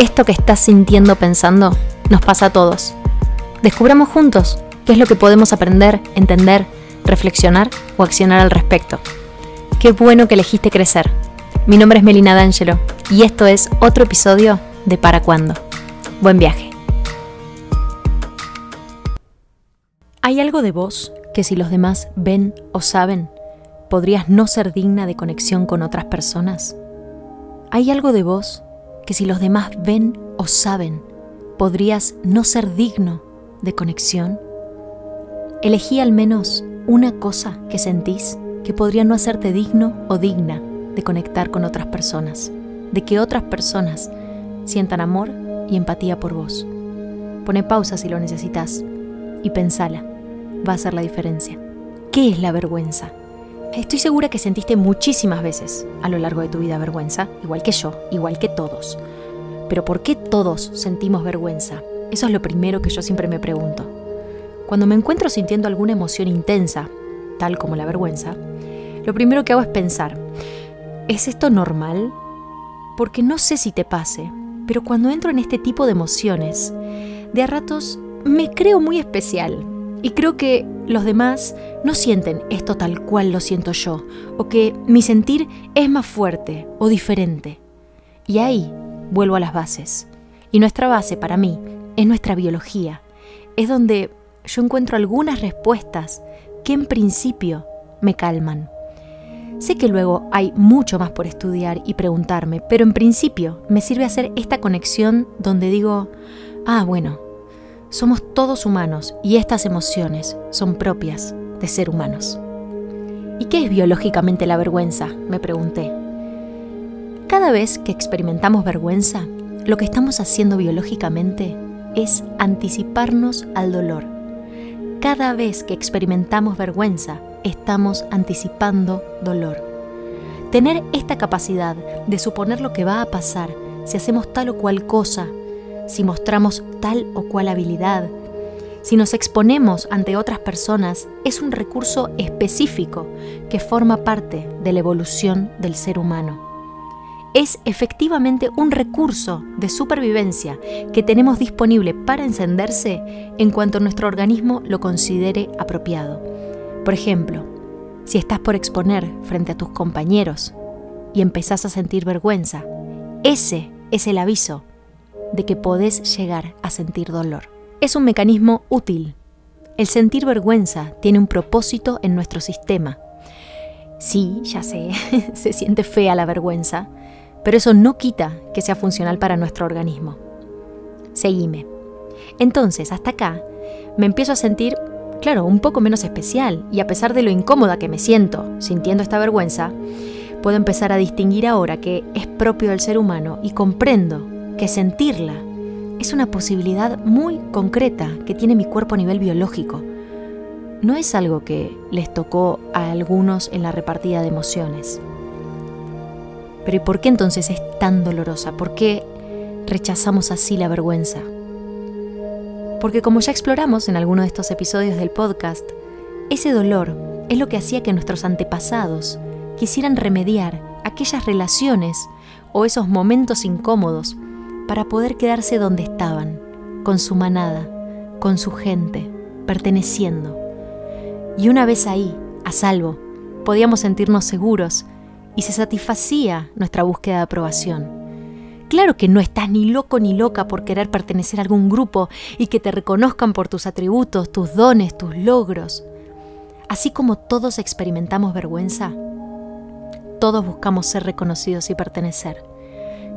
Esto que estás sintiendo pensando nos pasa a todos. Descubramos juntos qué es lo que podemos aprender, entender, reflexionar o accionar al respecto. Qué bueno que elegiste crecer. Mi nombre es Melina D'Angelo y esto es otro episodio de Para Cuándo. Buen viaje. ¿Hay algo de vos que si los demás ven o saben, podrías no ser digna de conexión con otras personas? ¿Hay algo de vos que si los demás ven o saben, podrías no ser digno de conexión? Elegí al menos una cosa que sentís que podría no hacerte digno o digna de conectar con otras personas, de que otras personas sientan amor y empatía por vos. Pone pausa si lo necesitas y pensala, va a hacer la diferencia. ¿Qué es la vergüenza? Estoy segura que sentiste muchísimas veces a lo largo de tu vida vergüenza, igual que yo, igual que todos. Pero ¿por qué todos sentimos vergüenza? Eso es lo primero que yo siempre me pregunto. Cuando me encuentro sintiendo alguna emoción intensa, tal como la vergüenza, lo primero que hago es pensar, ¿es esto normal? Porque no sé si te pase, pero cuando entro en este tipo de emociones, de a ratos me creo muy especial, y creo que los demás no sienten esto tal cual lo siento yo, o que mi sentir es más fuerte o diferente. Y ahí vuelvo a las bases. Y nuestra base para mí es nuestra biología. Es donde yo encuentro algunas respuestas que en principio me calman. Sé que luego hay mucho más por estudiar y preguntarme, pero en principio me sirve hacer esta conexión donde digo, ah, bueno, somos todos humanos y estas emociones son propias de ser humanos. ¿Y qué es biológicamente la vergüenza? Me pregunté. Cada vez que experimentamos vergüenza, lo que estamos haciendo biológicamente es anticiparnos al dolor. Cada vez que experimentamos vergüenza, estamos anticipando dolor. Tener esta capacidad de suponer lo que va a pasar si hacemos tal o cual cosa si mostramos tal o cual habilidad, si nos exponemos ante otras personas, es un recurso específico que forma parte de la evolución del ser humano. Es efectivamente un recurso de supervivencia que tenemos disponible para encenderse en cuanto nuestro organismo lo considere apropiado. Por ejemplo, si estás por exponer frente a tus compañeros y empezás a sentir vergüenza, ese es el aviso de que podés llegar a sentir dolor. Es un mecanismo útil. El sentir vergüenza tiene un propósito en nuestro sistema. Sí, ya sé, se siente fea la vergüenza, pero eso no quita que sea funcional para nuestro organismo. Seguime. Entonces, hasta acá, me empiezo a sentir, claro, un poco menos especial, y a pesar de lo incómoda que me siento sintiendo esta vergüenza, puedo empezar a distinguir ahora que es propio del ser humano y comprendo que sentirla es una posibilidad muy concreta que tiene mi cuerpo a nivel biológico. No es algo que les tocó a algunos en la repartida de emociones. Pero ¿y por qué entonces es tan dolorosa? ¿Por qué rechazamos así la vergüenza? Porque como ya exploramos en alguno de estos episodios del podcast, ese dolor es lo que hacía que nuestros antepasados quisieran remediar aquellas relaciones o esos momentos incómodos para poder quedarse donde estaban, con su manada, con su gente, perteneciendo. Y una vez ahí, a salvo, podíamos sentirnos seguros y se satisfacía nuestra búsqueda de aprobación. Claro que no estás ni loco ni loca por querer pertenecer a algún grupo y que te reconozcan por tus atributos, tus dones, tus logros. Así como todos experimentamos vergüenza, todos buscamos ser reconocidos y pertenecer.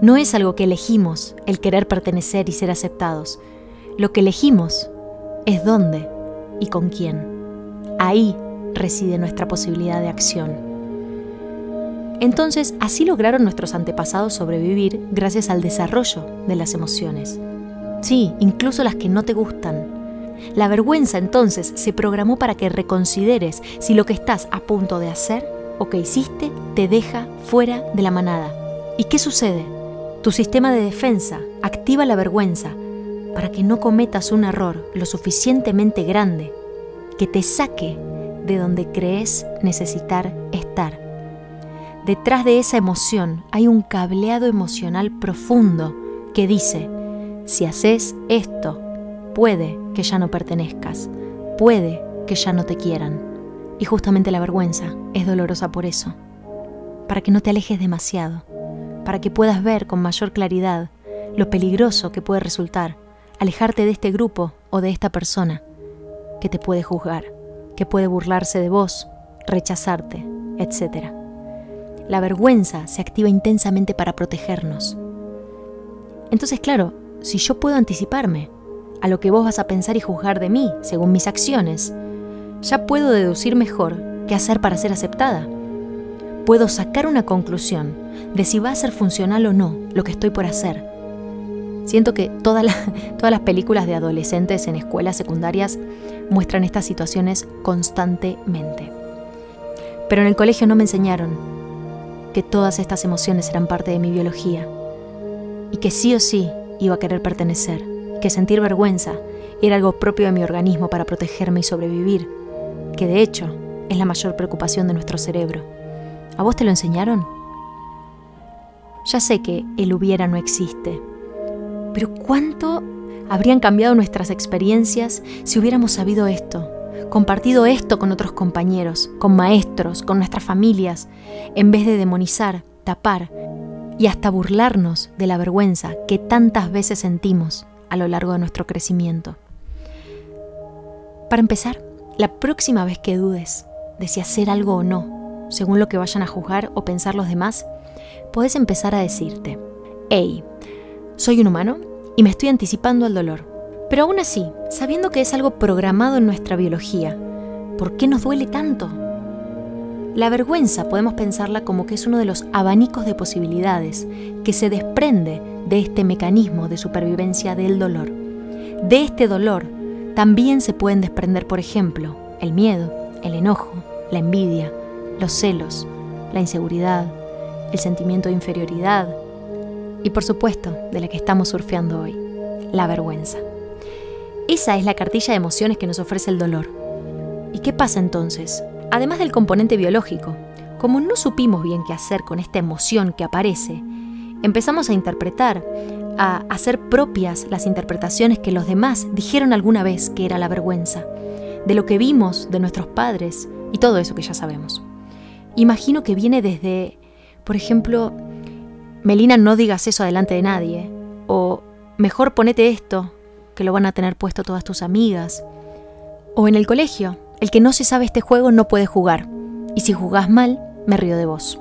No es algo que elegimos el querer pertenecer y ser aceptados. Lo que elegimos es dónde y con quién. Ahí reside nuestra posibilidad de acción. Entonces, así lograron nuestros antepasados sobrevivir gracias al desarrollo de las emociones. Sí, incluso las que no te gustan. La vergüenza entonces se programó para que reconsideres si lo que estás a punto de hacer o que hiciste te deja fuera de la manada. ¿Y qué sucede? Tu sistema de defensa activa la vergüenza para que no cometas un error lo suficientemente grande que te saque de donde crees necesitar estar. Detrás de esa emoción hay un cableado emocional profundo que dice, si haces esto, puede que ya no pertenezcas, puede que ya no te quieran. Y justamente la vergüenza es dolorosa por eso, para que no te alejes demasiado, para que puedas ver con mayor claridad lo peligroso que puede resultar alejarte de este grupo o de esta persona que te puede juzgar, que puede burlarse de vos, rechazarte, etc. La vergüenza se activa intensamente para protegernos. Entonces, claro, si yo puedo anticiparme a lo que vos vas a pensar y juzgar de mí según mis acciones, ya puedo deducir mejor qué hacer para ser aceptada. Puedo sacar una conclusión de si va a ser funcional o no lo que estoy por hacer. Siento que todas las películas de adolescentes en escuelas secundarias muestran estas situaciones constantemente. Pero en el colegio no me enseñaron que todas estas emociones eran parte de mi biología y que sí o sí iba a querer pertenecer, que sentir vergüenza era algo propio de mi organismo para protegerme y sobrevivir, que de hecho es la mayor preocupación de nuestro cerebro. ¿A vos te lo enseñaron? Ya sé que el hubiera no existe, pero ¿cuánto habrían cambiado nuestras experiencias si hubiéramos sabido esto, compartido esto con otros compañeros, con maestros, con nuestras familias, en vez de demonizar, tapar y hasta burlarnos de la vergüenza que tantas veces sentimos a lo largo de nuestro crecimiento. Para empezar, la próxima vez que dudes de si hacer algo o no, según lo que vayan a juzgar o pensar los demás, podés empezar a decirte, hey, soy un humano y me estoy anticipando al dolor. Pero aún así, sabiendo que es algo programado en nuestra biología, ¿por qué nos duele tanto? La vergüenza podemos pensarla como que es uno de los abanicos de posibilidades que se desprende de este mecanismo de supervivencia del dolor. De este dolor también se pueden desprender, por ejemplo, el miedo, el enojo, la envidia, los celos, la inseguridad, el sentimiento de inferioridad y por supuesto de la que estamos surfeando hoy, la vergüenza. Esa es la cartilla de emociones que nos ofrece el dolor. ¿Y qué pasa entonces? Además del componente biológico, como no supimos bien qué hacer con esta emoción que aparece, empezamos a interpretar, a hacer propias las interpretaciones que los demás dijeron alguna vez que era la vergüenza, de lo que vimos de nuestros padres y todo eso que ya sabemos. Imagino que viene desde, por ejemplo, Melina, no digas eso adelante de nadie, o mejor ponete esto, que lo van a tener puesto todas tus amigas, o en el colegio, el que no se sabe este juego no puede jugar. Y si jugás mal, me río de vos.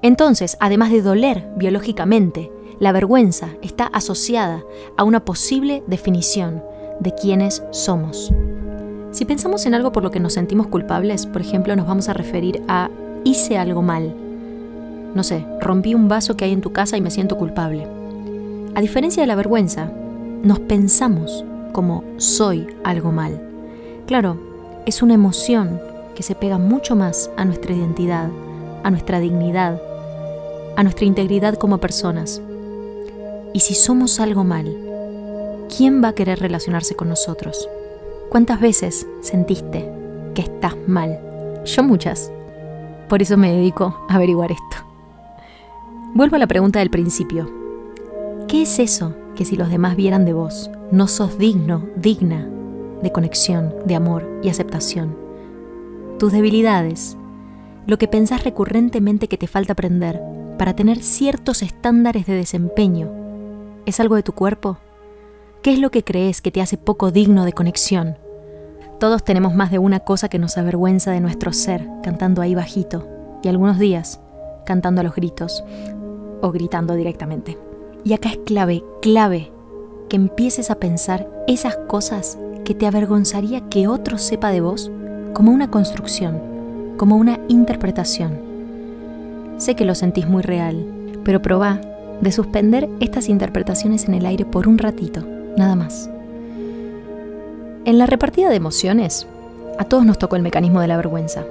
Entonces, además de doler biológicamente, la vergüenza está asociada a una posible definición de quiénes somos. Si pensamos en algo por lo que nos sentimos culpables, por ejemplo, nos vamos a referir a hice algo mal. No sé, rompí un vaso que hay en tu casa y me siento culpable. A diferencia de la vergüenza, nos pensamos como soy algo mal. Claro, es una emoción que se pega mucho más a nuestra identidad, a nuestra dignidad, a nuestra integridad como personas. Y si somos algo mal, ¿quién va a querer relacionarse con nosotros? ¿Cuántas veces sentiste que estás mal? Yo muchas. Por eso me dedico a averiguar esto. Vuelvo a la pregunta del principio. ¿Qué es eso que si los demás vieran de vos, no sos digno, digna de conexión, de amor y aceptación. Tus debilidades, lo que pensás recurrentemente que te falta aprender para tener ciertos estándares de desempeño, ¿es algo de tu cuerpo? ¿Qué es lo que crees que te hace poco digno de conexión? Todos tenemos más de una cosa que nos avergüenza de nuestro ser, cantando ahí bajito, y algunos días cantando a los gritos o gritando directamente. Y acá es clave, clave, que empieces a pensar esas cosas que te avergonzaría que otro sepa de vos como una construcción, como una interpretación. Sé que lo sentís muy real, pero probá de suspender estas interpretaciones en el aire por un ratito, nada más. En la repartida de emociones, a todos nos tocó el mecanismo de la vergüenza.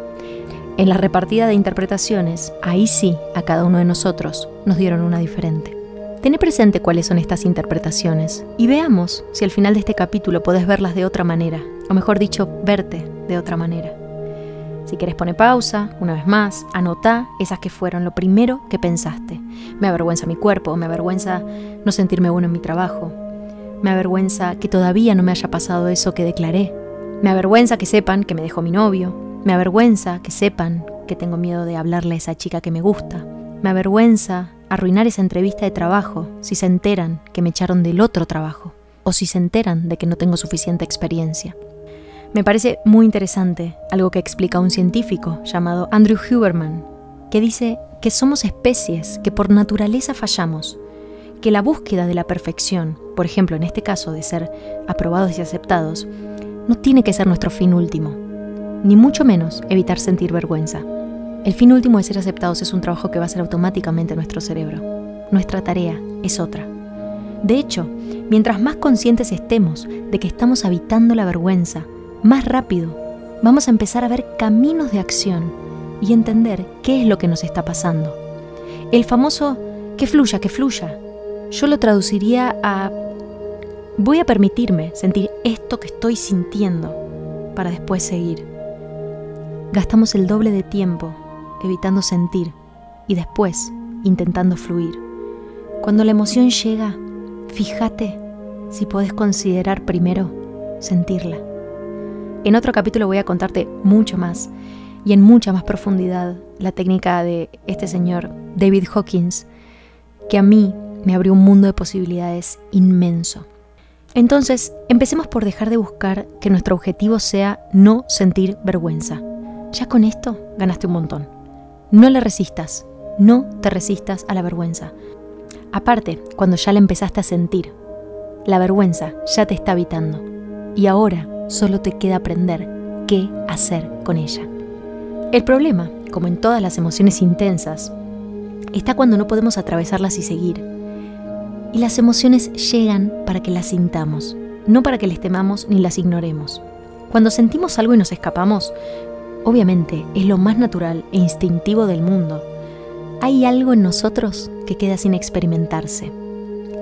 En la repartida de interpretaciones, ahí sí, a cada uno de nosotros nos dieron una diferente. Tené presente cuáles son estas interpretaciones y veamos si al final de este capítulo podés verlas de otra manera, o mejor dicho, verte de otra manera. Si quieres pone pausa, una vez más, anota esas que fueron lo primero que pensaste. Me avergüenza mi cuerpo, me avergüenza no sentirme bueno en mi trabajo, me avergüenza que todavía no me haya pasado eso que declaré, me avergüenza que sepan que me dejó mi novio, me avergüenza que sepan que tengo miedo de hablarle a esa chica que me gusta, me avergüenza arruinar esa entrevista de trabajo si se enteran que me echaron del otro trabajo o si se enteran de que no tengo suficiente experiencia. Me parece muy interesante algo que explica un científico llamado Andrew Huberman, que dice que somos especies que por naturaleza fallamos, que la búsqueda de la perfección, por ejemplo en este caso de ser aprobados y aceptados, no tiene que ser nuestro fin último, ni mucho menos evitar sentir vergüenza. El fin último de ser aceptados es un trabajo que va a ser automáticamente nuestro cerebro. Nuestra tarea es otra. De hecho, mientras más conscientes estemos de que estamos habitando la vergüenza, más rápido vamos a empezar a ver caminos de acción y entender qué es lo que nos está pasando. El famoso que fluya, que fluya. Yo lo traduciría a voy a permitirme sentir esto que estoy sintiendo para después seguir. Gastamos el doble de tiempo evitando sentir y después intentando fluir. Cuando la emoción llega, fíjate si puedes considerar primero sentirla. En otro capítulo voy a contarte mucho más y en mucha más profundidad la técnica de este señor David Hawkins, que a mí me abrió un mundo de posibilidades inmenso. Entonces, empecemos por dejar de buscar que nuestro objetivo sea no sentir vergüenza. Ya con esto ganaste un montón. No le resistas, no te resistas a la vergüenza. Aparte, cuando ya la empezaste a sentir, la vergüenza ya te está habitando. Y ahora solo te queda aprender qué hacer con ella. El problema, como en todas las emociones intensas, está cuando no podemos atravesarlas y seguir. Y las emociones llegan para que las sintamos, no para que les temamos ni las ignoremos. Cuando sentimos algo y nos escapamos, obviamente es lo más natural e instintivo del mundo. Hay algo en nosotros que queda sin experimentarse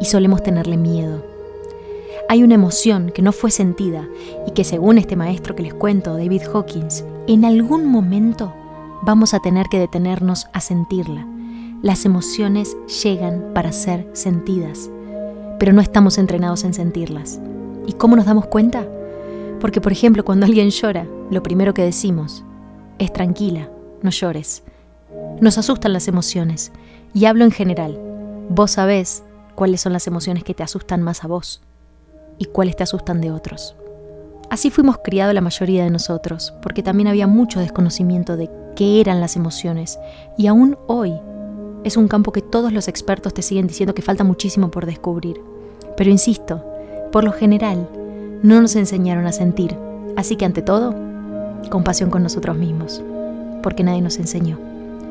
y solemos tenerle miedo hay una emoción que no fue sentida y que según este maestro que les cuento, David Hawkins, en algún momento vamos a tener que detenernos a sentirla. Las emociones llegan para ser sentidas, pero no estamos entrenados en sentirlas. ¿Y cómo nos damos cuenta? Porque, por ejemplo, cuando alguien llora, lo primero que decimos es tranquila, no llores. Nos asustan las emociones, y hablo en general. Vos sabés cuáles son las emociones que te asustan más a vos y cuáles te asustan de otros. Así fuimos criados la mayoría de nosotros, porque también había mucho desconocimiento de qué eran las emociones, y aún hoy es un campo que todos los expertos te siguen diciendo que falta muchísimo por descubrir. Pero insisto, por lo general, no nos enseñaron a sentir, así que ante todo, compasión con nosotros mismos, porque nadie nos enseñó.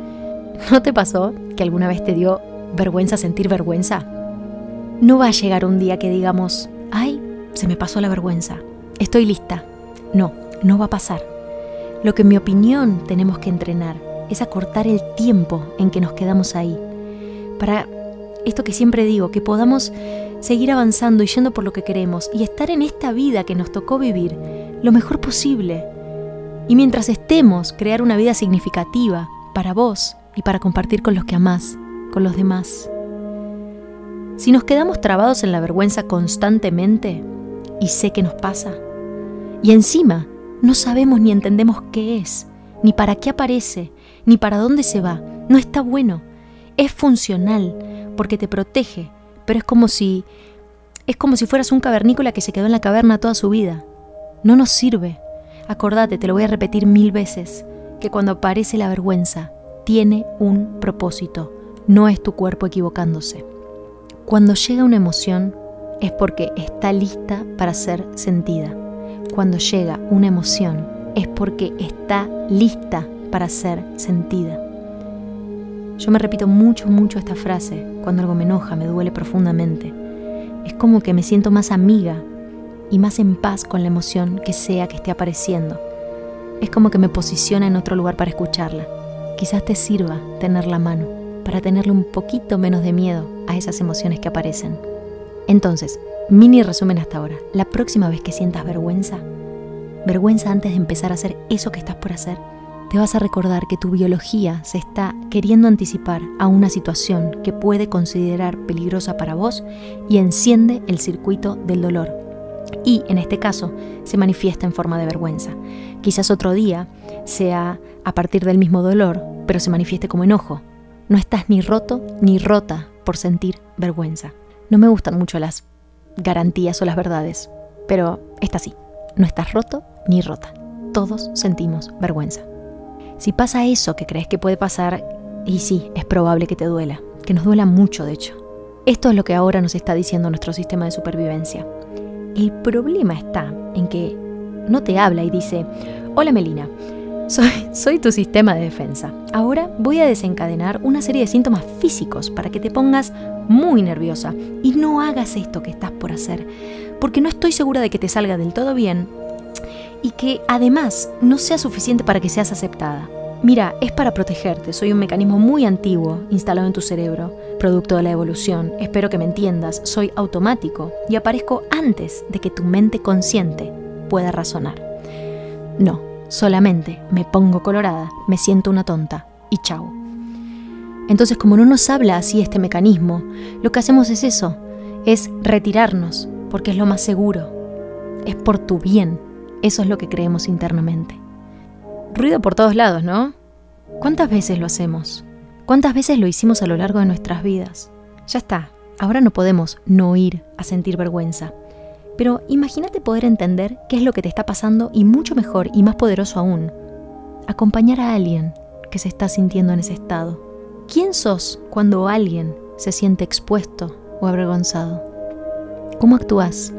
¿No te pasó que alguna vez te dio vergüenza sentir vergüenza? No va a llegar un día que digamos, ay, se me pasó la vergüenza, estoy lista. No, no va a pasar. Lo que en mi opinión tenemos que entrenar es acortar el tiempo en que nos quedamos ahí. Para esto que siempre digo, que podamos seguir avanzando y yendo por lo que queremos y estar en esta vida que nos tocó vivir lo mejor posible. Y mientras estemos, crear una vida significativa para vos y para compartir con los que amás, con los demás. Si nos quedamos trabados en la vergüenza constantemente, y sé que nos pasa, y encima no sabemos ni entendemos qué es, ni para qué aparece, ni para dónde se va, no está bueno. Es funcional porque te protege, pero es como si es como si fueras un cavernícola que se quedó en la caverna toda su vida. No nos sirve. Acordate, te lo voy a repetir mil veces, que cuando aparece la vergüenza, tiene un propósito, no es tu cuerpo equivocándose. Cuando llega una emoción es porque está lista para ser sentida. Cuando llega una emoción es porque está lista para ser sentida. Yo me repito mucho, mucho esta frase. Cuando algo me enoja, me duele profundamente. Es como que me siento más amiga y más en paz con la emoción que sea que esté apareciendo. Es como que me posiciona en otro lugar para escucharla. Quizás te sirva tener la mano para tenerle un poquito menos de miedo a esas emociones que aparecen. Entonces, mini resumen hasta ahora. La próxima vez que sientas vergüenza, vergüenza antes de empezar a hacer eso que estás por hacer, te vas a recordar que tu biología se está queriendo anticipar a una situación que puede considerar peligrosa para vos y enciende el circuito del dolor. Y en este caso se manifiesta en forma de vergüenza. Quizás otro día sea a partir del mismo dolor, pero se manifieste como enojo. No estás ni roto ni rota por sentir vergüenza. No me gustan mucho las garantías o las verdades, pero esta sí, no estás roto ni rota. Todos sentimos vergüenza. Si pasa eso que crees que puede pasar, y sí, es probable que te duela, que nos duela mucho de hecho. Esto es lo que ahora nos está diciendo nuestro sistema de supervivencia. El problema está en que no te habla y dice, hola Melina, soy, soy, tu sistema de defensa. Ahora voy a desencadenar una serie de síntomas físicos para que te pongas muy nerviosa y no hagas esto que estás por hacer, porque no estoy segura de que te salga del todo bien y que además no sea suficiente para que seas aceptada. Mira, es para protegerte, soy un mecanismo muy antiguo instalado en tu cerebro, producto de la evolución. Espero que me entiendas, soy automático y aparezco antes de que tu mente consciente pueda razonar. No, solamente me pongo colorada, me siento una tonta y chao. Entonces, como no nos habla así este mecanismo, lo que hacemos es eso, es retirarnos, porque es lo más seguro, es por tu bien, eso es lo que creemos internamente. Ruido por todos lados, ¿no? ¿Cuántas veces lo hacemos? ¿Cuántas veces lo hicimos a lo largo de nuestras vidas? Ya está, ahora no podemos no ir a sentir vergüenza. Pero imagínate poder entender qué es lo que te está pasando y mucho mejor y más poderoso aún, acompañar a alguien que se está sintiendo en ese estado. ¿Quién sos cuando alguien se siente expuesto o avergonzado? ¿Cómo actúas?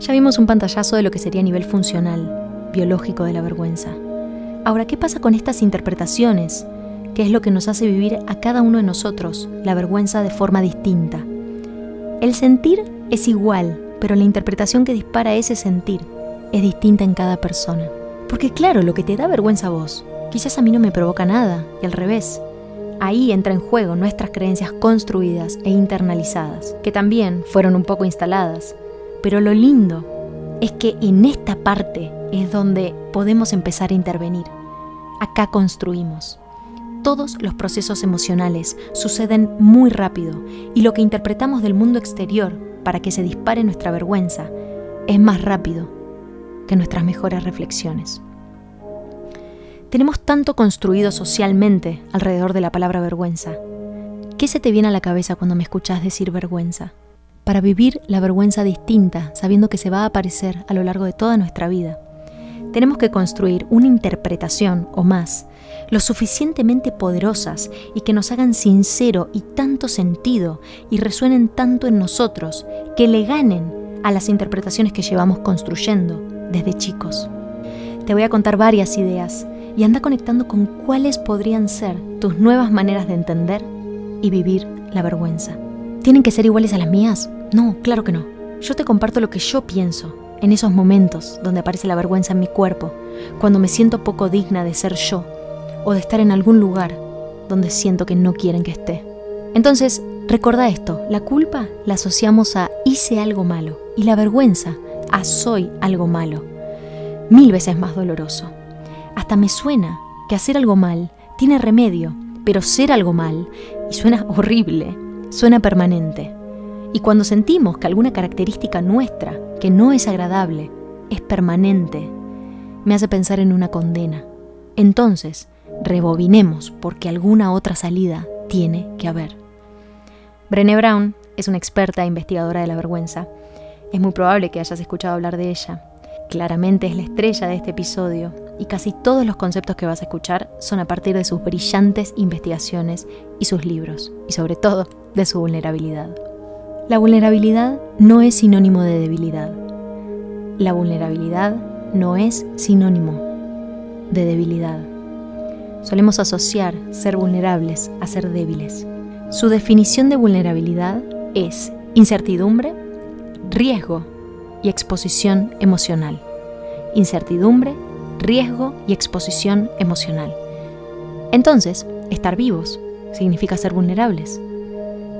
Ya vimos un pantallazo de lo que sería a nivel funcional, biológico de la vergüenza. Ahora, ¿qué pasa con estas interpretaciones? ¿Qué es lo que nos hace vivir a cada uno de nosotros la vergüenza de forma distinta? El sentir es igual, pero la interpretación que dispara ese sentir es distinta en cada persona. Porque claro, lo que te da vergüenza a vos, quizás a mí no me provoca nada, y al revés. Ahí entra en juego nuestras creencias construidas e internalizadas, que también fueron un poco instaladas, pero lo lindo es que en esta parte es donde podemos empezar a intervenir. Acá construimos. Todos los procesos emocionales suceden muy rápido y lo que interpretamos del mundo exterior para que se dispare nuestra vergüenza es más rápido que nuestras mejores reflexiones. Tenemos tanto construido socialmente alrededor de la palabra vergüenza. ¿Qué se te viene a la cabeza cuando me escuchas decir vergüenza? Para vivir la vergüenza distinta, sabiendo que se va a aparecer a lo largo de toda nuestra vida. Tenemos que construir una interpretación o más, lo suficientemente poderosas y que nos hagan sincero y tanto sentido y resuenen tanto en nosotros, que le ganen a las interpretaciones que llevamos construyendo desde chicos. Te voy a contar varias ideas y anda conectando con cuáles podrían ser tus nuevas maneras de entender y vivir la vergüenza. ¿Tienen que ser iguales a las mías? No, claro que no. Yo te comparto lo que yo pienso en esos momentos donde aparece la vergüenza en mi cuerpo, cuando me siento poco digna de ser yo o de estar en algún lugar donde siento que no quieren que esté. Entonces, recuerda esto, la culpa la asociamos a hice algo malo y la vergüenza a soy algo malo. Mil veces más doloroso. Hasta me suena que hacer algo mal tiene remedio, pero ser algo mal, y suena horrible, suena permanente. Y cuando sentimos que alguna característica nuestra, que no es agradable, es permanente, me hace pensar en una condena. Entonces, rebobinemos porque alguna otra salida tiene que haber. Brené Brown es una experta investigadora de la vergüenza. Es muy probable que hayas escuchado hablar de ella. Claramente es la estrella de este episodio y casi todos los conceptos que vas a escuchar son a partir de sus brillantes investigaciones y sus libros, y sobre todo de su vulnerabilidad. La vulnerabilidad no es sinónimo de debilidad. La vulnerabilidad no es sinónimo de debilidad. Solemos asociar ser vulnerables a ser débiles. Su definición de vulnerabilidad es incertidumbre, riesgo y exposición emocional. Incertidumbre, riesgo y exposición emocional. Entonces, estar vivos significa ser vulnerables.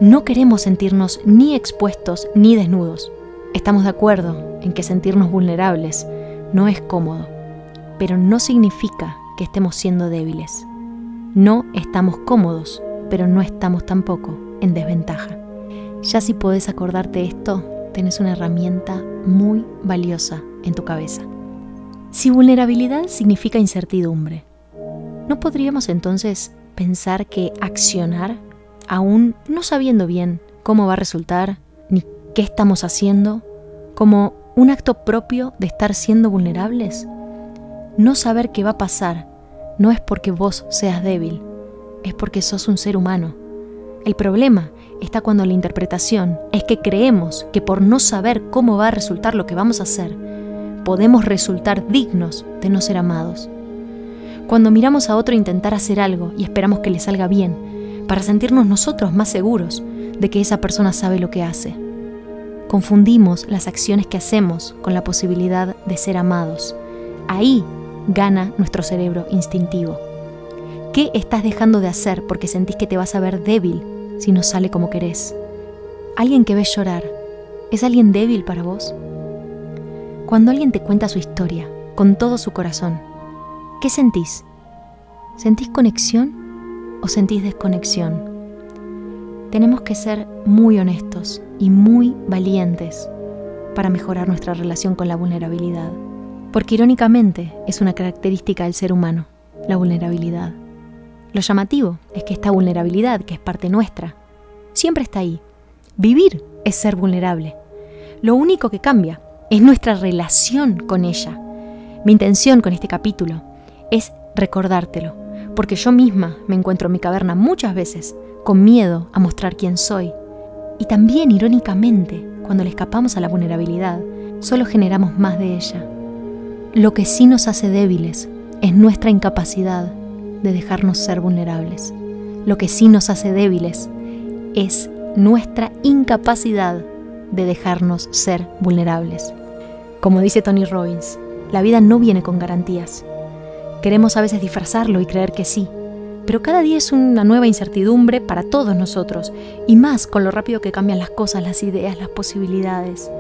No queremos sentirnos ni expuestos ni desnudos. Estamos de acuerdo en que sentirnos vulnerables no es cómodo, pero no significa que estemos siendo débiles. No estamos cómodos, pero no estamos tampoco en desventaja. Ya si podés acordarte esto, tenés una herramienta muy valiosa en tu cabeza. Si vulnerabilidad significa incertidumbre, ¿no podríamos entonces pensar que accionar, aún no sabiendo bien cómo va a resultar, ni qué estamos haciendo, como un acto propio de estar siendo vulnerables? No saber qué va a pasar no es porque vos seas débil, es porque sos un ser humano. El problema está cuando la interpretación es que creemos que por no saber cómo va a resultar lo que vamos a hacer, podemos resultar dignos de no ser amados. Cuando miramos a otro intentar hacer algo y esperamos que le salga bien, para sentirnos nosotros más seguros de que esa persona sabe lo que hace. Confundimos las acciones que hacemos con la posibilidad de ser amados. Ahí gana nuestro cerebro instintivo. ¿Qué estás dejando de hacer porque sentís que te vas a ver débil si no sale como querés? Alguien que ves llorar, ¿es alguien débil para vos? Cuando alguien te cuenta su historia, con todo su corazón, ¿qué sentís? ¿Sentís conexión o sentís desconexión? Tenemos que ser muy honestos y muy valientes para mejorar nuestra relación con la vulnerabilidad, porque irónicamente es una característica del ser humano, la vulnerabilidad. Lo llamativo es que esta vulnerabilidad, que es parte nuestra, siempre está ahí. Vivir es ser vulnerable. Lo único que cambia es nuestra relación con ella. Mi intención con este capítulo es recordártelo, porque yo misma me encuentro en mi caverna muchas veces con miedo a mostrar quién soy. Y también, irónicamente, cuando le escapamos a la vulnerabilidad, solo generamos más de ella. Lo que sí nos hace débiles es nuestra incapacidad de dejarnos ser vulnerables. Lo que sí nos hace débiles es nuestra incapacidad de dejarnos ser vulnerables. Como dice Tony Robbins, la vida no viene con garantías. Queremos a veces disfrazarlo y creer que sí, pero cada día es una nueva incertidumbre para todos nosotros, y más con lo rápido que cambian las cosas, las ideas, las posibilidades.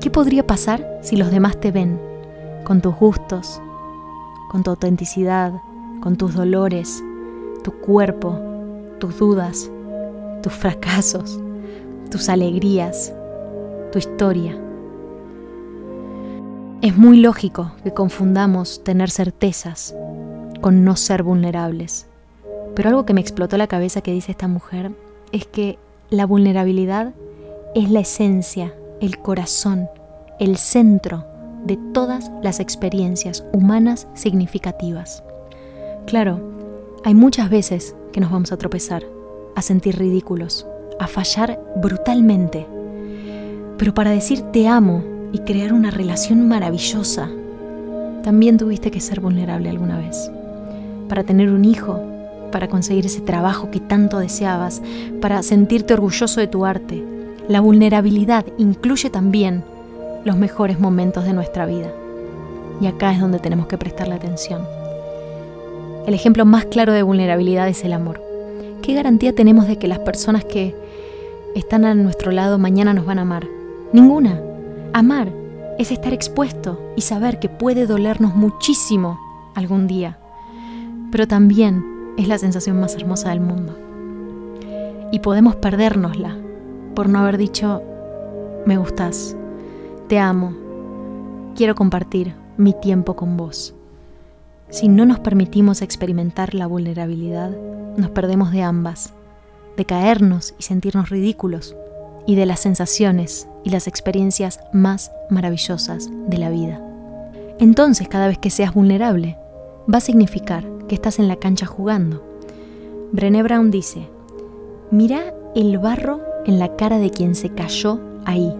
¿Qué podría pasar si los demás te ven, con tus gustos, con tu autenticidad, con tus dolores, tu cuerpo, tus dudas, tus fracasos, tus alegrías, tu historia. Es muy lógico que confundamos tener certezas con no ser vulnerables. Pero algo que me explotó la cabeza que dice esta mujer es que la vulnerabilidad es la esencia, el corazón, el centro de todas las experiencias humanas significativas. Claro, hay muchas veces que nos vamos a tropezar, a sentir ridículos, a fallar brutalmente. Pero para decir te amo y crear una relación maravillosa, también tuviste que ser vulnerable alguna vez. Para tener un hijo, para conseguir ese trabajo que tanto deseabas, para sentirte orgulloso de tu arte. La vulnerabilidad incluye también los mejores momentos de nuestra vida. Y acá es donde tenemos que prestarle atención. El ejemplo más claro de vulnerabilidad es el amor. ¿Qué garantía tenemos de que las personas que están a nuestro lado mañana nos van a amar? Ninguna. Amar es estar expuesto y saber que puede dolernos muchísimo algún día, pero también es la sensación más hermosa del mundo. Y podemos perdérnosla por no haber dicho, me gustas, te amo, quiero compartir mi tiempo con vos. Si no nos permitimos experimentar la vulnerabilidad, nos perdemos de ambas, de caernos y sentirnos ridículos, y de las sensaciones y las experiencias más maravillosas de la vida. Entonces, cada vez que seas vulnerable, va a significar que estás en la cancha jugando. Brené Brown dice, mira el barro en la cara de quien se cayó ahí,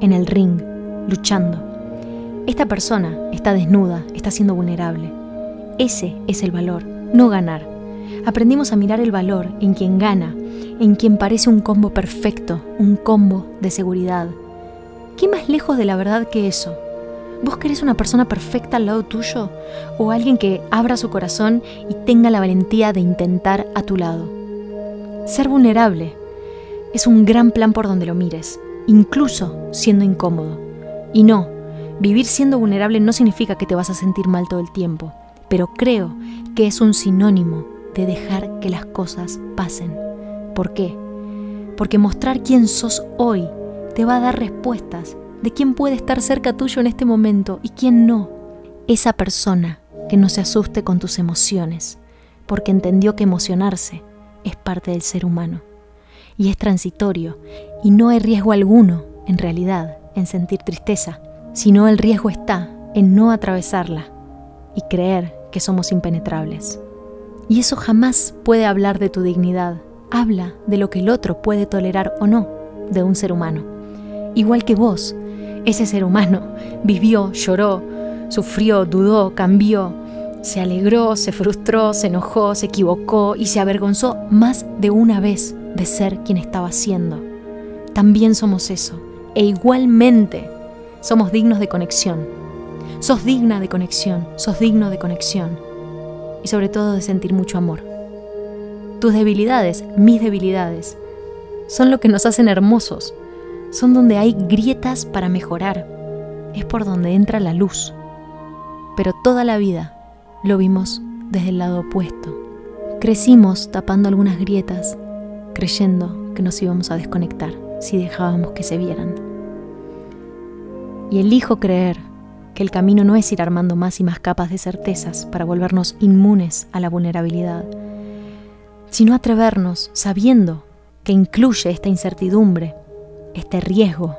en el ring, luchando. Esta persona está desnuda, está siendo vulnerable. Ese es el valor, no ganar. Aprendimos a mirar el valor en quien gana, en quien parece un combo perfecto, un combo de seguridad. ¿Qué más lejos de la verdad que eso? ¿Vos querés una persona perfecta al lado tuyo? ¿O alguien que abra su corazón y tenga la valentía de intentar a tu lado? Ser vulnerable es un gran plan por donde lo mires, incluso siendo incómodo. Y no, vivir siendo vulnerable no significa que te vas a sentir mal todo el tiempo pero creo que es un sinónimo de dejar que las cosas pasen. ¿Por qué? Porque mostrar quién sos hoy te va a dar respuestas de quién puede estar cerca tuyo en este momento y quién no. Esa persona que no se asuste con tus emociones, porque entendió que emocionarse es parte del ser humano y es transitorio y no hay riesgo alguno, en realidad, en sentir tristeza, sino el riesgo está en no atravesarla y creer que somos impenetrables. Y eso jamás puede hablar de tu dignidad, habla de lo que el otro puede tolerar o no de un ser humano. Igual que vos, ese ser humano vivió, lloró, sufrió, dudó, cambió, se alegró, se frustró, se enojó, se equivocó y se avergonzó más de una vez de ser quien estaba siendo. También somos eso. E igualmente somos dignos de conexión. Sos digna de conexión, sos digno de conexión. Y sobre todo de sentir mucho amor. Tus debilidades, mis debilidades, son lo que nos hacen hermosos. Son donde hay grietas para mejorar. Es por donde entra la luz. Pero toda la vida lo vimos desde el lado opuesto. Crecimos tapando algunas grietas, creyendo que nos íbamos a desconectar si dejábamos que se vieran. Y elijo creer el camino no es ir armando más y más capas de certezas para volvernos inmunes a la vulnerabilidad, sino atrevernos sabiendo que incluye esta incertidumbre, este riesgo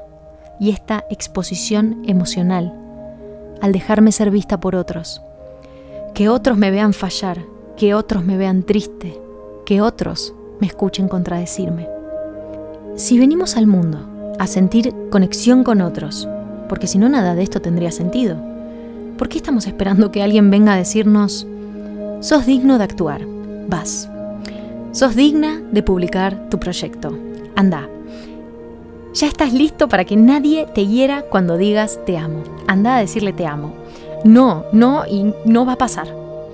y esta exposición emocional al dejarme ser vista por otros que otros me vean fallar, que otros me vean triste, que otros me escuchen contradecirme. Si venimos al mundo a sentir conexión con otros, porque si no nada de esto tendría sentido, ¿por qué estamos esperando que alguien venga a decirnos, sos digno de actuar, vas, sos digna de publicar tu proyecto, anda, ya estás listo para que nadie te hiera cuando digas te amo, anda a decirle te amo, no, no y no va a pasar,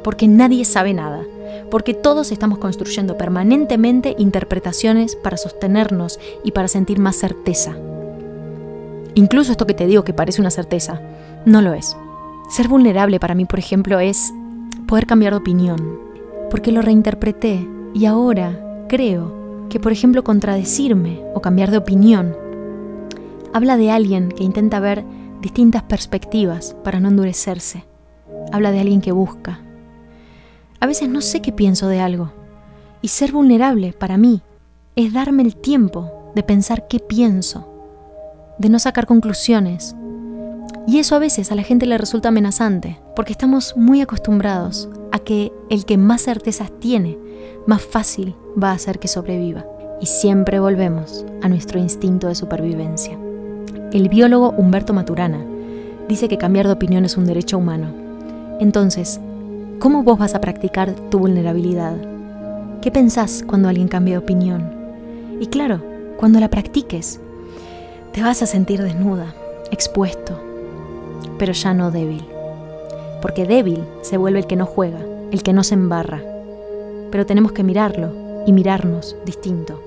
porque nadie sabe nada, porque todos estamos construyendo permanentemente interpretaciones para sostenernos y para sentir más certeza. Incluso esto que te digo que parece una certeza, no lo es. Ser vulnerable para mí, por ejemplo, es poder cambiar de opinión, porque lo reinterpreté y ahora creo que, por ejemplo, contradecirme o cambiar de opinión habla de alguien que intenta ver distintas perspectivas para no endurecerse. Habla de alguien que busca. A veces no sé qué pienso de algo. Y ser vulnerable para mí es darme el tiempo de pensar qué pienso, de no sacar conclusiones. Y eso a veces a la gente le resulta amenazante, porque estamos muy acostumbrados a que el que más certezas tiene, más fácil va a hacer que sobreviva. Y siempre volvemos a nuestro instinto de supervivencia. El biólogo Humberto Maturana dice que cambiar de opinión es un derecho humano. Entonces, ¿cómo vos vas a practicar tu vulnerabilidad? ¿Qué pensás cuando alguien cambia de opinión? Y claro, cuando la practiques, te vas a sentir desnuda, expuesto, pero ya no débil. Porque débil se vuelve el que no juega, el que no se embarra. Pero tenemos que mirarlo y mirarnos distinto.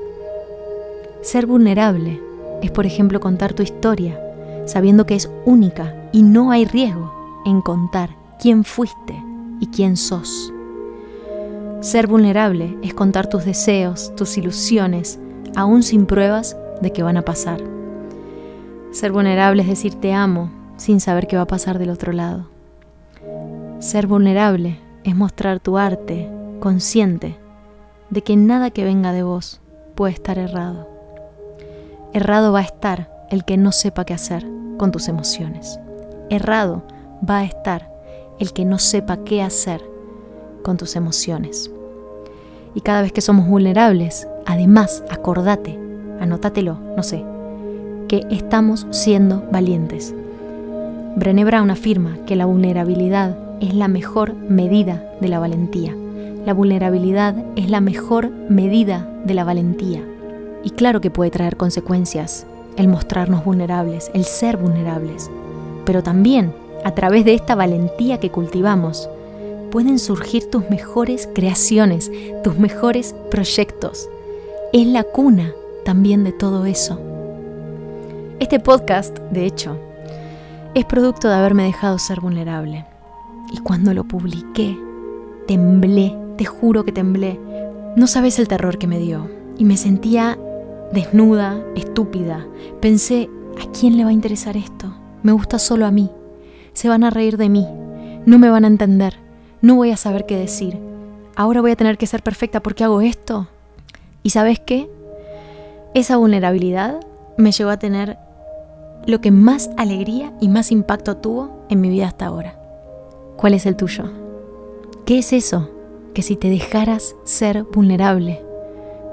Ser vulnerable es, por ejemplo, contar tu historia, sabiendo que es única y no hay riesgo en contar quién fuiste y quién sos. Ser vulnerable es contar tus deseos, tus ilusiones, aún sin pruebas de que van a pasar. Ser vulnerable es decir te amo sin saber qué va a pasar del otro lado. Ser vulnerable es mostrar tu arte consciente de que nada que venga de vos puede estar errado. Errado va a estar el que no sepa qué hacer con tus emociones. Errado va a estar el que no sepa qué hacer con tus emociones. Y cada vez que somos vulnerables, además, acordate, anótatelo, no sé, que estamos siendo valientes. Brené Brown afirma que la vulnerabilidad es la mejor medida de la valentía. La vulnerabilidad es la mejor medida de la valentía. Y claro que puede traer consecuencias el mostrarnos vulnerables, el ser vulnerables, pero también a través de esta valentía que cultivamos, pueden surgir tus mejores creaciones, tus mejores proyectos. Es la cuna también de todo eso. Este podcast, de hecho, es producto de haberme dejado ser vulnerable. Y cuando lo publiqué, temblé, te juro que temblé. No sabes el terror que me dio. Y me sentía desnuda, estúpida. Pensé, ¿a quién le va a interesar esto? Me gusta solo a mí. Se van a reír de mí. No me van a entender. No voy a saber qué decir. Ahora voy a tener que ser perfecta porque hago esto. ¿Y sabes qué? Esa vulnerabilidad me llevó a tener lo que más alegría y más impacto tuvo en mi vida hasta ahora. ¿Cuál es el tuyo? ¿Qué es eso que si te dejaras ser vulnerable,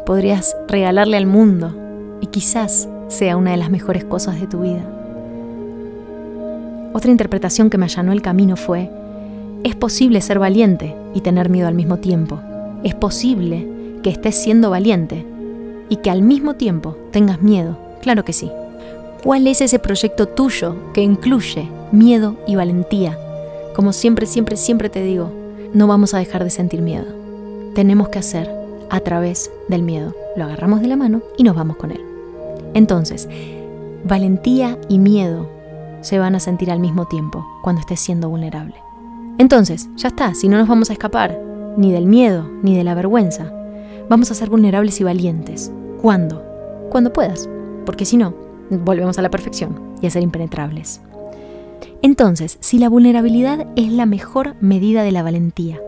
podrías regalarle al mundo y quizás sea una de las mejores cosas de tu vida? Otra interpretación que me allanó el camino fue, es posible ser valiente y tener miedo al mismo tiempo. Es posible que estés siendo valiente y que al mismo tiempo tengas miedo. Claro que sí. ¿Cuál es ese proyecto tuyo que incluye miedo y valentía? Como siempre, siempre, siempre te digo, no vamos a dejar de sentir miedo. Tenemos que hacer a través del miedo. Lo agarramos de la mano y nos vamos con él. Entonces, valentía y miedo se van a sentir al mismo tiempo cuando estés siendo vulnerable. Entonces, ya está, si no nos vamos a escapar ni del miedo ni de la vergüenza, vamos a ser vulnerables y valientes. ¿Cuándo? Cuando puedas, porque si no, volvemos a la perfección y a ser impenetrables. Entonces, si la vulnerabilidad es la mejor medida de la valentía,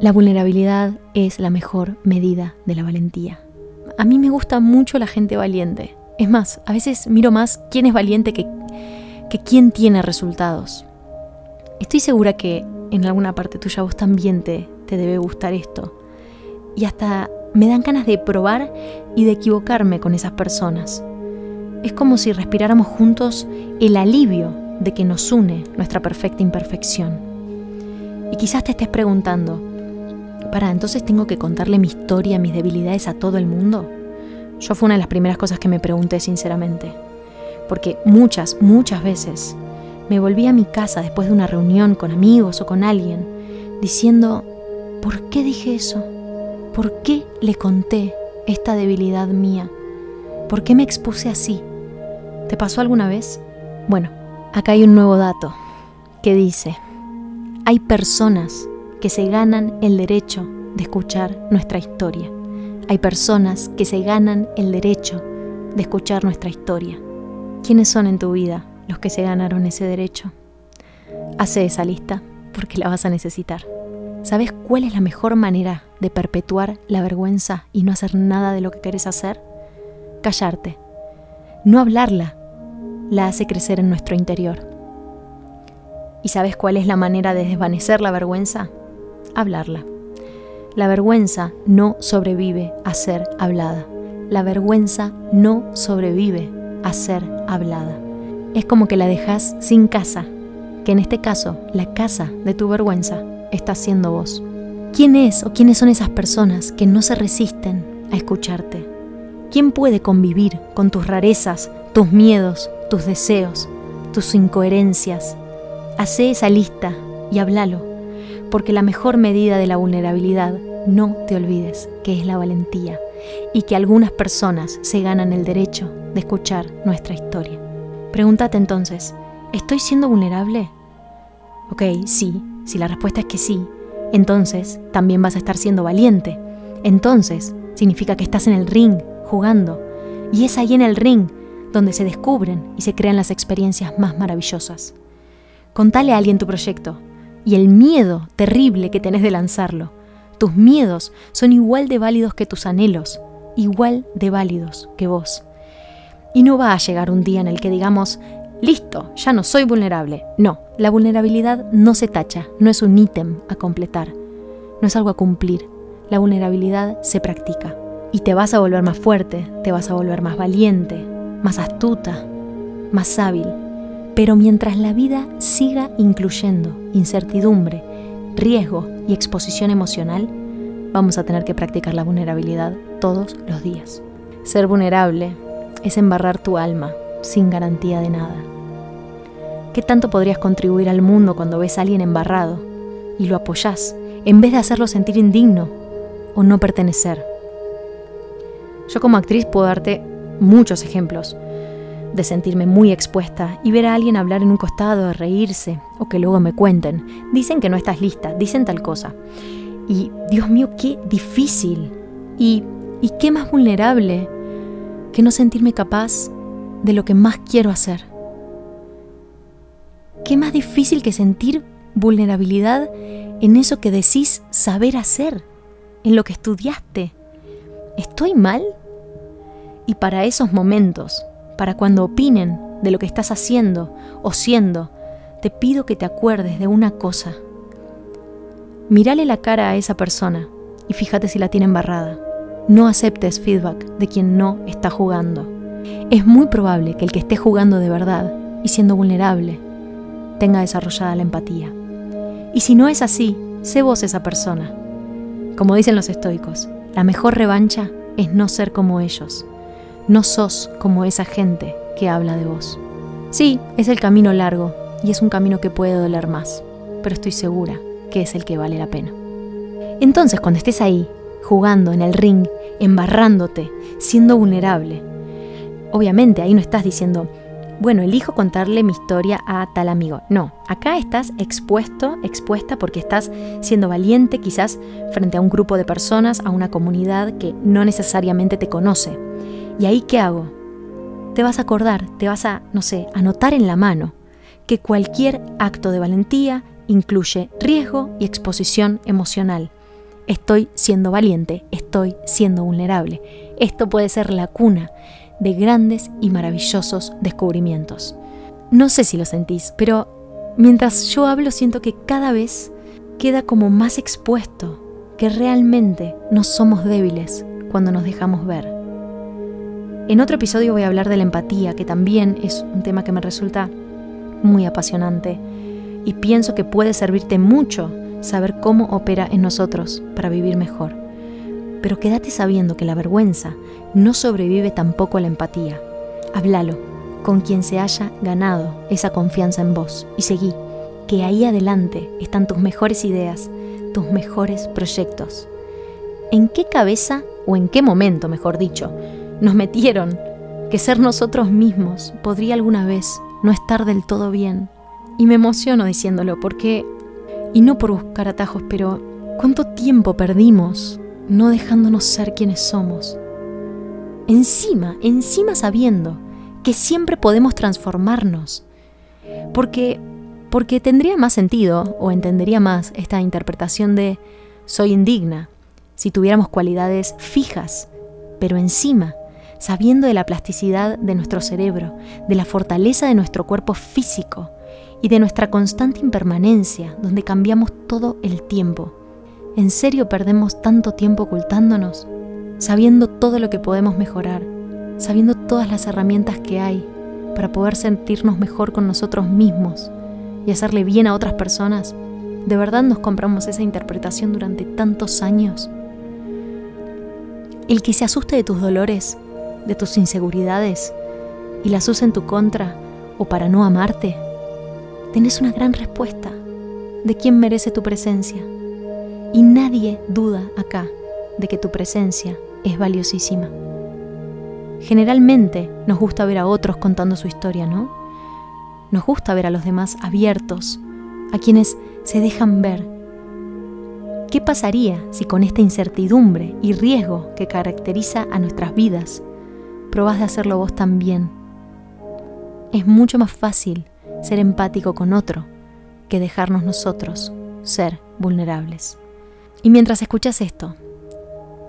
la vulnerabilidad es la mejor medida de la valentía. A mí me gusta mucho la gente valiente. Es más, a veces miro más quién es valiente que, que quién tiene resultados. Estoy segura que en alguna parte tuya vos también te, te debe gustar esto. Y hasta me dan ganas de probar y de equivocarme con esas personas. Es como si respiráramos juntos el alivio de que nos une nuestra perfecta imperfección. Y quizás te estés preguntando, para, entonces tengo que contarle mi historia, mis debilidades a todo el mundo. Yo fue una de las primeras cosas que me pregunté sinceramente. Porque muchas, muchas veces me volví a mi casa después de una reunión con amigos o con alguien, diciendo, ¿por qué dije eso? ¿Por qué le conté esta debilidad mía? ¿Por qué me expuse así? ¿Te pasó alguna vez? Bueno, acá hay un nuevo dato que dice, hay personas que se ganan el derecho de escuchar nuestra historia. Hay personas que se ganan el derecho de escuchar nuestra historia. ¿Quiénes son en tu vida los que se ganaron ese derecho? Hace esa lista porque la vas a necesitar. ¿Sabes cuál es la mejor manera de perpetuar la vergüenza y no hacer nada de lo que querés hacer? Callarte. No hablarla la hace crecer en nuestro interior. ¿Y sabes cuál es la manera de desvanecer la vergüenza? Hablarla. La vergüenza no sobrevive a ser hablada. La vergüenza no sobrevive a ser hablada. Es como que la dejas sin casa, que en este caso la casa de tu vergüenza está siendo vos. ¿Quién es o quiénes son esas personas que no se resisten a escucharte? ¿Quién puede convivir con tus rarezas, tus miedos, tus deseos, tus incoherencias. Hacé esa lista y háblalo, porque la mejor medida de la vulnerabilidad, no te olvides, que es la valentía y que algunas personas se ganan el derecho de escuchar nuestra historia. Pregúntate entonces, ¿estoy siendo vulnerable? Ok, sí, si la respuesta es que sí, entonces también vas a estar siendo valiente. Entonces significa que estás en el ring, jugando. Y es ahí en el ring donde se descubren y se crean las experiencias más maravillosas. Contale a alguien tu proyecto y el miedo terrible que tenés de lanzarlo. Tus miedos son igual de válidos que tus anhelos, igual de válidos que vos. Y no va a llegar un día en el que digamos, listo, ya no soy vulnerable. No, la vulnerabilidad no se tacha, no es un ítem a completar, no es algo a cumplir. La vulnerabilidad se practica. Y te vas a volver más fuerte, te vas a volver más valiente, más astuta, más hábil. Pero mientras la vida siga incluyendo incertidumbre, riesgo y exposición emocional, vamos a tener que practicar la vulnerabilidad todos los días. Ser vulnerable es embarrar tu alma sin garantía de nada. ¿Qué tanto podrías contribuir al mundo cuando ves a alguien embarrado y lo apoyás en vez de hacerlo sentir indigno o no pertenecer? Yo como actriz puedo darte muchos ejemplos. de sentirme muy expuesta y ver a alguien hablar en un costado, reírse o que luego me cuenten. Dicen que no estás lista, dicen tal cosa. Y Dios mío, qué difícil y, y qué más vulnerable que no sentirme capaz de lo que más quiero hacer. Qué más difícil que sentir vulnerabilidad en eso que decís saber hacer, en lo que estudiaste. ¿Estoy mal? Y para esos momentos, para cuando opinen de lo que estás haciendo o siendo, te pido que te acuerdes de una cosa. Mírale la cara a esa persona y fíjate si la tiene embarrada. No aceptes feedback de quien no está jugando. Es muy probable que el que esté jugando de verdad y siendo vulnerable tenga desarrollada la empatía. Y si no es así, sé vos esa persona. Como dicen los estoicos, la mejor revancha es no ser como ellos. No sos como esa gente que habla de vos. Sí, es el camino largo y es un camino que puede doler más, pero estoy segura que es el que vale la pena. Entonces, cuando estés ahí, jugando en el ring, embarrándote, siendo vulnerable, obviamente ahí no estás diciendo, bueno, elijo contarle mi historia a tal amigo. No, acá estás expuesto, expuesta porque estás siendo valiente quizás frente a un grupo de personas, a una comunidad que no necesariamente te conoce. ¿Y ahí qué hago? Te vas a acordar, te vas a, no sé, anotar en la mano que cualquier acto de valentía incluye riesgo y exposición emocional. Estoy siendo valiente, estoy siendo vulnerable. Esto puede ser la cuna de grandes y maravillosos descubrimientos. No sé si lo sentís, pero mientras yo hablo siento que cada vez queda como más expuesto que realmente no somos débiles cuando nos dejamos ver. En otro episodio voy a hablar de la empatía, que también es un tema que me resulta muy apasionante y pienso que puede servirte mucho saber cómo opera en nosotros para vivir mejor. Pero quédate sabiendo que la vergüenza no sobrevive tampoco a la empatía. Háblalo con quien se haya ganado esa confianza en vos y seguí, que ahí adelante están tus mejores ideas, tus mejores proyectos. ¿En qué cabeza, o en qué momento, mejor dicho, nos metieron que ser nosotros mismos podría alguna vez no estar del todo bien? Y me emociono diciéndolo porque, y no por buscar atajos, pero ¿cuánto tiempo perdimos no dejándonos ser quienes somos? encima, encima sabiendo que siempre podemos transformarnos. Porque, porque tendría más sentido o entendería más esta interpretación de soy indigna si tuviéramos cualidades fijas, pero encima, sabiendo de la plasticidad de nuestro cerebro, de la fortaleza de nuestro cuerpo físico y de nuestra constante impermanencia, donde cambiamos todo el tiempo. ¿En serio perdemos tanto tiempo ocultándonos? sabiendo todo lo que podemos mejorar, sabiendo todas las herramientas que hay para poder sentirnos mejor con nosotros mismos y hacerle bien a otras personas, ¿de verdad nos compramos esa interpretación durante tantos años? El que se asuste de tus dolores, de tus inseguridades y las use en tu contra o para no amarte, tenés una gran respuesta de quién merece tu presencia. Y nadie duda acá de que tu presencia es valiosísima. Generalmente nos gusta ver a otros contando su historia, ¿no? Nos gusta ver a los demás abiertos, a quienes se dejan ver. ¿Qué pasaría si con esta incertidumbre y riesgo que caracteriza a nuestras vidas, probás de hacerlo vos también? Es mucho más fácil ser empático con otro que dejarnos nosotros ser vulnerables. Y mientras escuchas esto,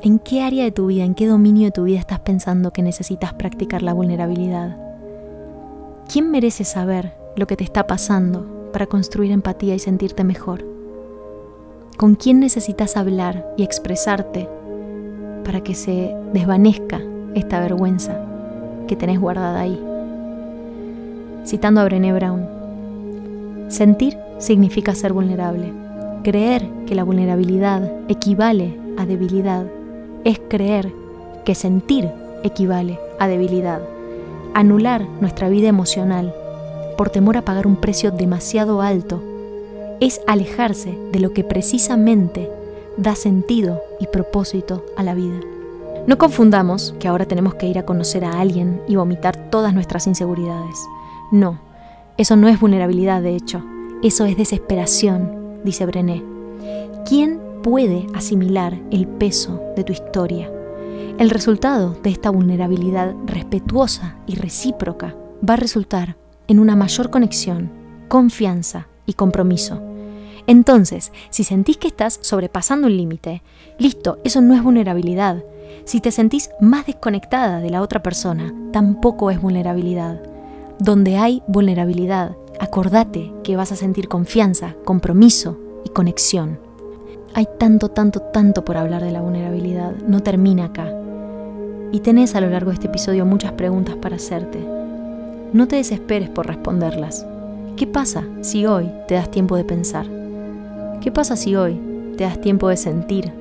¿En qué área de tu vida, en qué dominio de tu vida estás pensando que necesitas practicar la vulnerabilidad? ¿Quién merece saber lo que te está pasando para construir empatía y sentirte mejor? ¿Con quién necesitas hablar y expresarte para que se desvanezca esta vergüenza que tenés guardada ahí? Citando a Brené Brown, sentir significa ser vulnerable. Creer que la vulnerabilidad equivale a debilidad es creer que sentir equivale a debilidad, anular nuestra vida emocional por temor a pagar un precio demasiado alto, es alejarse de lo que precisamente da sentido y propósito a la vida. No confundamos que ahora tenemos que ir a conocer a alguien y vomitar todas nuestras inseguridades. No, eso no es vulnerabilidad, de hecho, eso es desesperación, dice Brené. ¿Quién puede asimilar el peso de tu historia? El resultado de esta vulnerabilidad respetuosa y recíproca va a resultar en una mayor conexión, confianza y compromiso. Entonces, si sentís que estás sobrepasando un límite, listo, eso no es vulnerabilidad. Si te sentís más desconectada de la otra persona, tampoco es vulnerabilidad. Donde hay vulnerabilidad, acordate que vas a sentir confianza, compromiso y conexión. Hay tanto, tanto, tanto por hablar de la vulnerabilidad, no termina acá. Y tenés a lo largo de este episodio muchas preguntas para hacerte. No te desesperes por responderlas. ¿Qué pasa si hoy te das tiempo de pensar? ¿Qué pasa si hoy te das tiempo de sentir?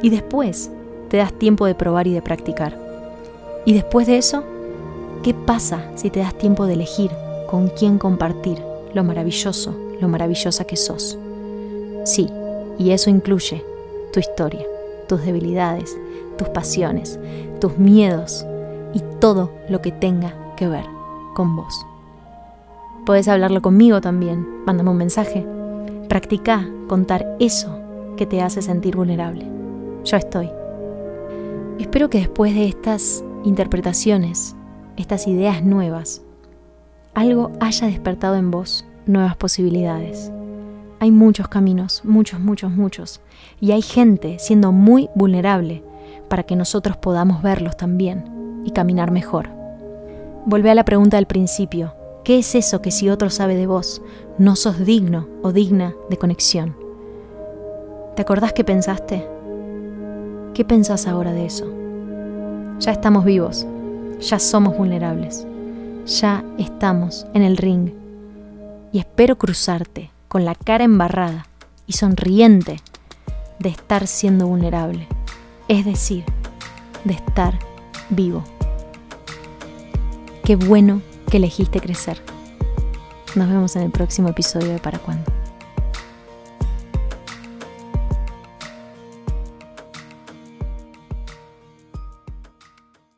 Y después te das tiempo de probar y de practicar. Y después de eso, ¿qué pasa si te das tiempo de elegir con quién compartir lo maravilloso, lo maravillosa que sos? Sí, y eso incluye tu historia, tus debilidades, tus pasiones, tus miedos y todo lo que tenga que ver con vos. Puedes hablarlo conmigo también, mándame un mensaje. Practica contar eso que te hace sentir vulnerable. Yo estoy. Espero que después de estas interpretaciones, estas ideas nuevas, algo haya despertado en vos nuevas posibilidades. Hay muchos caminos, muchos, muchos, muchos. Y hay gente siendo muy vulnerable para que nosotros podamos verlos también y caminar mejor. Volvé a la pregunta del principio. ¿Qué es eso que si otro sabe de vos, no sos digno o digna de conexión? ¿Te acordás qué pensaste? ¿Qué pensás ahora de eso? Ya estamos vivos, ya somos vulnerables, ya estamos en el ring y espero cruzarte con la cara embarrada y sonriente de estar siendo vulnerable, es decir, de estar vivo. Qué bueno que elegiste crecer. Nos vemos en el próximo episodio de Para Cuándo.